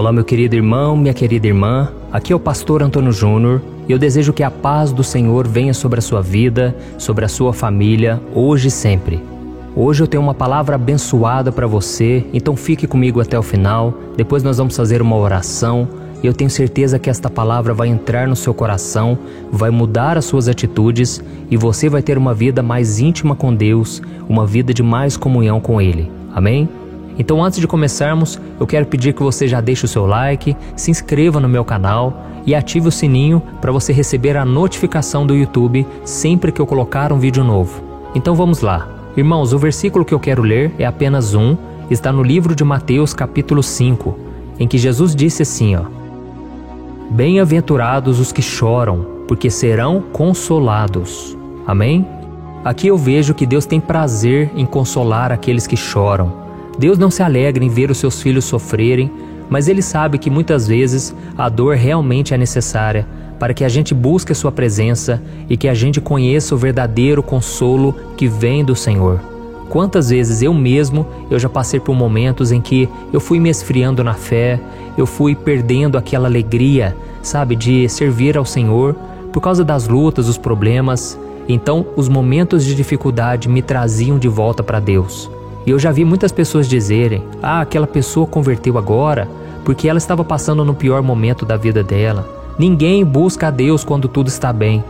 Olá, meu querido irmão, minha querida irmã. Aqui é o pastor Antônio Júnior e eu desejo que a paz do Senhor venha sobre a sua vida, sobre a sua família, hoje e sempre. Hoje eu tenho uma palavra abençoada para você, então fique comigo até o final. Depois nós vamos fazer uma oração e eu tenho certeza que esta palavra vai entrar no seu coração, vai mudar as suas atitudes e você vai ter uma vida mais íntima com Deus, uma vida de mais comunhão com Ele. Amém? Então, antes de começarmos, eu quero pedir que você já deixe o seu like, se inscreva no meu canal e ative o sininho para você receber a notificação do YouTube sempre que eu colocar um vídeo novo. Então vamos lá. Irmãos, o versículo que eu quero ler é apenas um, está no livro de Mateus, capítulo 5, em que Jesus disse assim, ó: Bem-aventurados os que choram, porque serão consolados. Amém? Aqui eu vejo que Deus tem prazer em consolar aqueles que choram. Deus não se alegra em ver os seus filhos sofrerem, mas Ele sabe que muitas vezes a dor realmente é necessária para que a gente busque a Sua presença e que a gente conheça o verdadeiro consolo que vem do Senhor. Quantas vezes eu mesmo eu já passei por momentos em que eu fui me esfriando na fé, eu fui perdendo aquela alegria, sabe, de servir ao Senhor por causa das lutas, dos problemas. Então, os momentos de dificuldade me traziam de volta para Deus. E eu já vi muitas pessoas dizerem: ah, aquela pessoa converteu agora porque ela estava passando no pior momento da vida dela. Ninguém busca a Deus quando tudo está bem.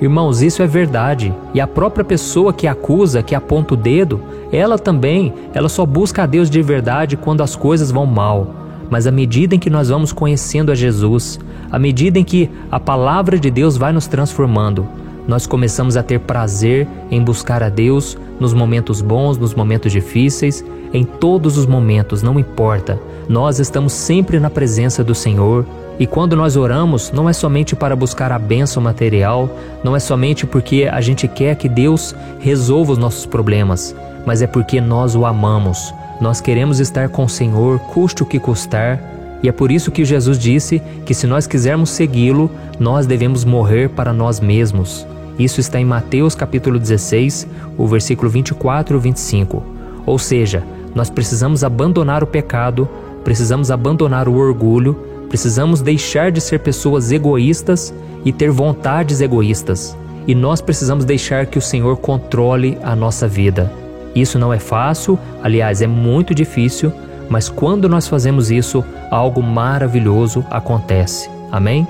Irmãos, isso é verdade. E a própria pessoa que acusa, que aponta o dedo, ela também, ela só busca a Deus de verdade quando as coisas vão mal. Mas à medida em que nós vamos conhecendo a Jesus, à medida em que a palavra de Deus vai nos transformando, nós começamos a ter prazer em buscar a Deus nos momentos bons, nos momentos difíceis, em todos os momentos, não importa. Nós estamos sempre na presença do Senhor. E quando nós oramos, não é somente para buscar a bênção material, não é somente porque a gente quer que Deus resolva os nossos problemas, mas é porque nós o amamos. Nós queremos estar com o Senhor, custe o que custar, e é por isso que Jesus disse que se nós quisermos segui-lo, nós devemos morrer para nós mesmos. Isso está em Mateus capítulo 16, o versículo 24 e 25. Ou seja, nós precisamos abandonar o pecado, precisamos abandonar o orgulho, precisamos deixar de ser pessoas egoístas e ter vontades egoístas. E nós precisamos deixar que o Senhor controle a nossa vida. Isso não é fácil, aliás, é muito difícil, mas quando nós fazemos isso, algo maravilhoso acontece. Amém?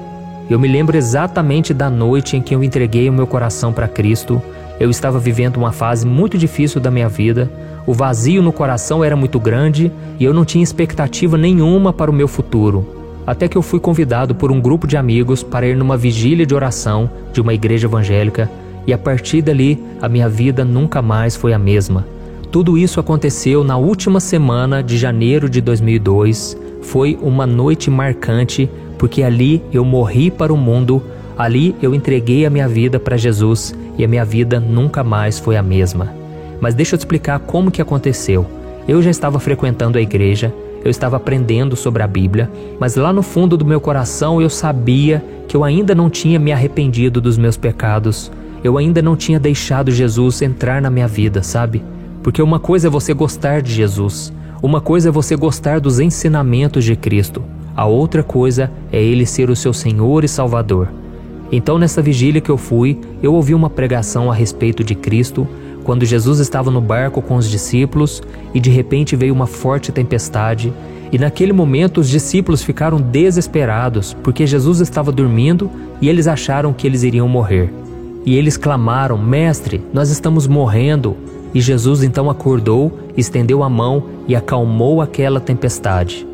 Eu me lembro exatamente da noite em que eu entreguei o meu coração para Cristo. Eu estava vivendo uma fase muito difícil da minha vida. O vazio no coração era muito grande e eu não tinha expectativa nenhuma para o meu futuro. Até que eu fui convidado por um grupo de amigos para ir numa vigília de oração de uma igreja evangélica e a partir dali a minha vida nunca mais foi a mesma. Tudo isso aconteceu na última semana de janeiro de 2002. Foi uma noite marcante porque ali eu morri para o mundo, ali eu entreguei a minha vida para Jesus e a minha vida nunca mais foi a mesma. Mas deixa eu te explicar como que aconteceu. Eu já estava frequentando a igreja, eu estava aprendendo sobre a Bíblia, mas lá no fundo do meu coração eu sabia que eu ainda não tinha me arrependido dos meus pecados. Eu ainda não tinha deixado Jesus entrar na minha vida, sabe? Porque uma coisa é você gostar de Jesus, uma coisa é você gostar dos ensinamentos de Cristo, a outra coisa é ele ser o seu Senhor e Salvador. Então, nessa vigília que eu fui, eu ouvi uma pregação a respeito de Cristo, quando Jesus estava no barco com os discípulos e de repente veio uma forte tempestade. E naquele momento os discípulos ficaram desesperados porque Jesus estava dormindo e eles acharam que eles iriam morrer. E eles clamaram: Mestre, nós estamos morrendo. E Jesus então acordou, estendeu a mão e acalmou aquela tempestade.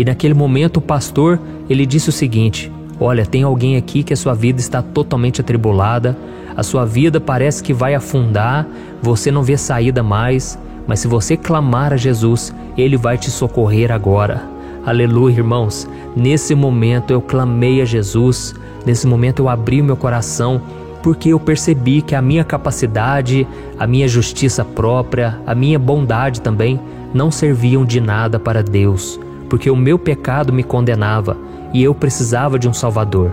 E naquele momento o pastor, ele disse o seguinte: Olha, tem alguém aqui que a sua vida está totalmente atribulada, a sua vida parece que vai afundar, você não vê saída mais, mas se você clamar a Jesus, ele vai te socorrer agora. Aleluia, irmãos. Nesse momento eu clamei a Jesus, nesse momento eu abri o meu coração, porque eu percebi que a minha capacidade, a minha justiça própria, a minha bondade também não serviam de nada para Deus porque o meu pecado me condenava e eu precisava de um Salvador.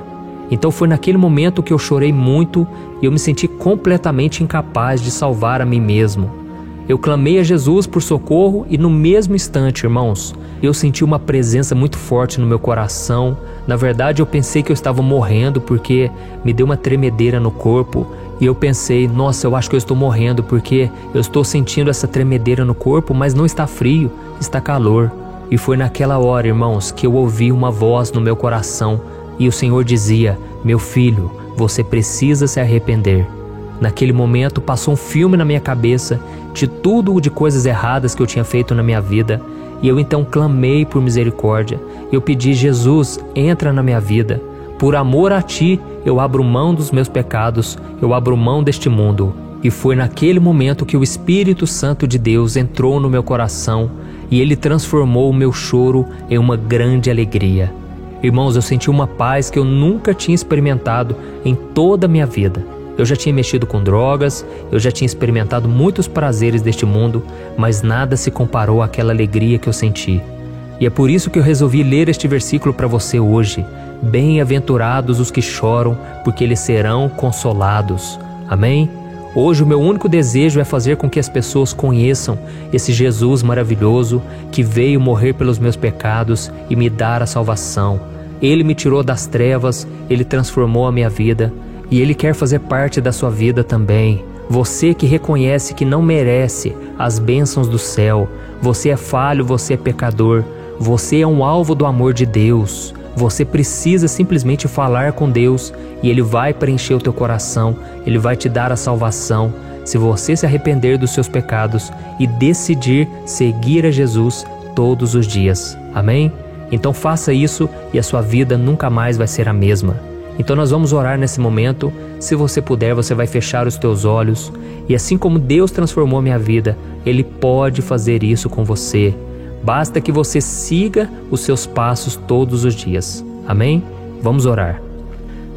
Então foi naquele momento que eu chorei muito e eu me senti completamente incapaz de salvar a mim mesmo. Eu clamei a Jesus por socorro e no mesmo instante, irmãos, eu senti uma presença muito forte no meu coração. Na verdade, eu pensei que eu estava morrendo porque me deu uma tremedeira no corpo e eu pensei, nossa, eu acho que eu estou morrendo porque eu estou sentindo essa tremedeira no corpo, mas não está frio, está calor. E foi naquela hora, irmãos, que eu ouvi uma voz no meu coração e o Senhor dizia: Meu filho, você precisa se arrepender. Naquele momento passou um filme na minha cabeça de tudo de coisas erradas que eu tinha feito na minha vida, e eu então clamei por misericórdia. Eu pedi: Jesus, entra na minha vida. Por amor a ti, eu abro mão dos meus pecados, eu abro mão deste mundo. E foi naquele momento que o Espírito Santo de Deus entrou no meu coração e ele transformou o meu choro em uma grande alegria. Irmãos, eu senti uma paz que eu nunca tinha experimentado em toda a minha vida. Eu já tinha mexido com drogas, eu já tinha experimentado muitos prazeres deste mundo, mas nada se comparou àquela alegria que eu senti. E é por isso que eu resolvi ler este versículo para você hoje. Bem-aventurados os que choram, porque eles serão consolados. Amém? Hoje o meu único desejo é fazer com que as pessoas conheçam esse Jesus maravilhoso que veio morrer pelos meus pecados e me dar a salvação. Ele me tirou das trevas, ele transformou a minha vida e ele quer fazer parte da sua vida também. Você que reconhece que não merece as bênçãos do céu, você é falho, você é pecador, você é um alvo do amor de Deus. Você precisa simplesmente falar com Deus e Ele vai preencher o teu coração, Ele vai te dar a salvação. Se você se arrepender dos seus pecados e decidir seguir a Jesus todos os dias. Amém? Então faça isso e a sua vida nunca mais vai ser a mesma. Então nós vamos orar nesse momento. Se você puder, você vai fechar os teus olhos e assim como Deus transformou minha vida, ele pode fazer isso com você. Basta que você siga os seus passos todos os dias. Amém? Vamos orar.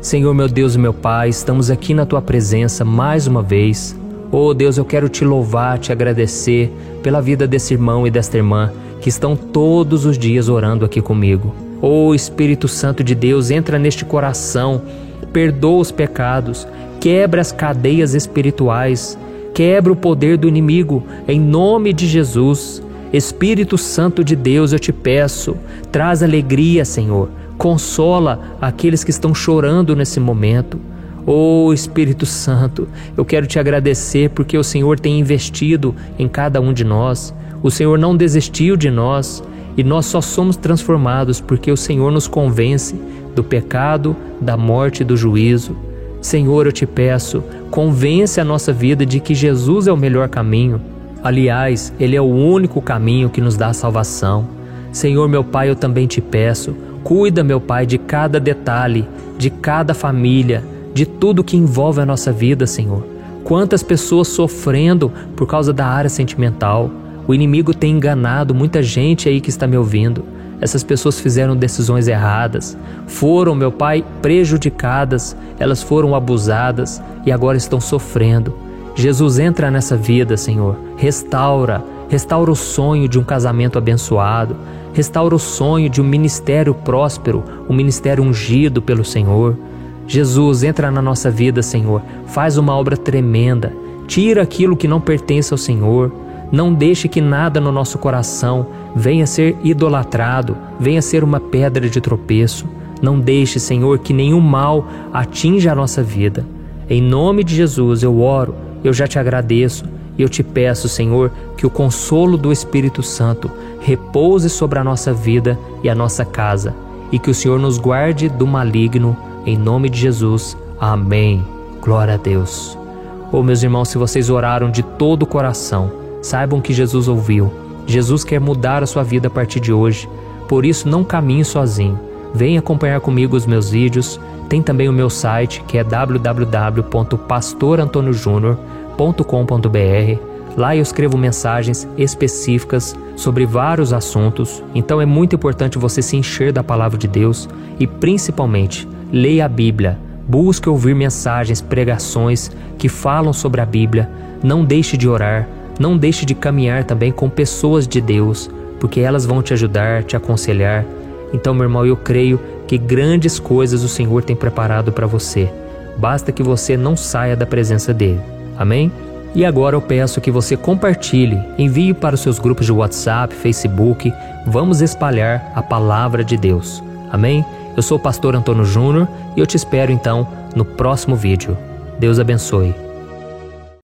Senhor, meu Deus e meu Pai, estamos aqui na tua presença mais uma vez. Oh Deus, eu quero te louvar, te agradecer pela vida desse irmão e desta irmã que estão todos os dias orando aqui comigo. Oh Espírito Santo de Deus, entra neste coração, perdoa os pecados, quebra as cadeias espirituais, quebra o poder do inimigo, em nome de Jesus. Espírito Santo de Deus, eu te peço, traz alegria, Senhor. Consola aqueles que estão chorando nesse momento. Oh Espírito Santo, eu quero te agradecer porque o Senhor tem investido em cada um de nós. O Senhor não desistiu de nós e nós só somos transformados porque o Senhor nos convence do pecado, da morte e do juízo. Senhor, eu te peço, convence a nossa vida de que Jesus é o melhor caminho Aliás, Ele é o único caminho que nos dá salvação. Senhor, meu Pai, eu também te peço, cuida, meu Pai, de cada detalhe, de cada família, de tudo que envolve a nossa vida, Senhor. Quantas pessoas sofrendo por causa da área sentimental. O inimigo tem enganado muita gente aí que está me ouvindo. Essas pessoas fizeram decisões erradas, foram, meu Pai, prejudicadas, elas foram abusadas e agora estão sofrendo. Jesus entra nessa vida, Senhor, restaura, restaura o sonho de um casamento abençoado, restaura o sonho de um ministério próspero, um ministério ungido pelo Senhor. Jesus, entra na nossa vida, Senhor, faz uma obra tremenda, tira aquilo que não pertence ao Senhor, não deixe que nada no nosso coração venha ser idolatrado, venha ser uma pedra de tropeço. Não deixe, Senhor, que nenhum mal atinja a nossa vida. Em nome de Jesus eu oro eu já te agradeço e eu te peço, Senhor, que o consolo do Espírito Santo repouse sobre a nossa vida e a nossa casa e que o Senhor nos guarde do maligno, em nome de Jesus. Amém. Glória a Deus. Oh, meus irmãos, se vocês oraram de todo o coração, saibam que Jesus ouviu. Jesus quer mudar a sua vida a partir de hoje. Por isso, não caminhe sozinho. Venha acompanhar comigo os meus vídeos. Tem também o meu site que é www.pastorantonojunior.com.br. Lá eu escrevo mensagens específicas sobre vários assuntos, então é muito importante você se encher da palavra de Deus e principalmente leia a Bíblia. Busque ouvir mensagens, pregações que falam sobre a Bíblia. Não deixe de orar, não deixe de caminhar também com pessoas de Deus, porque elas vão te ajudar, te aconselhar então, meu irmão, eu creio que grandes coisas o Senhor tem preparado para você. Basta que você não saia da presença dele. Amém? E agora eu peço que você compartilhe, envie para os seus grupos de WhatsApp, Facebook. Vamos espalhar a palavra de Deus. Amém? Eu sou o pastor Antônio Júnior e eu te espero então no próximo vídeo. Deus abençoe.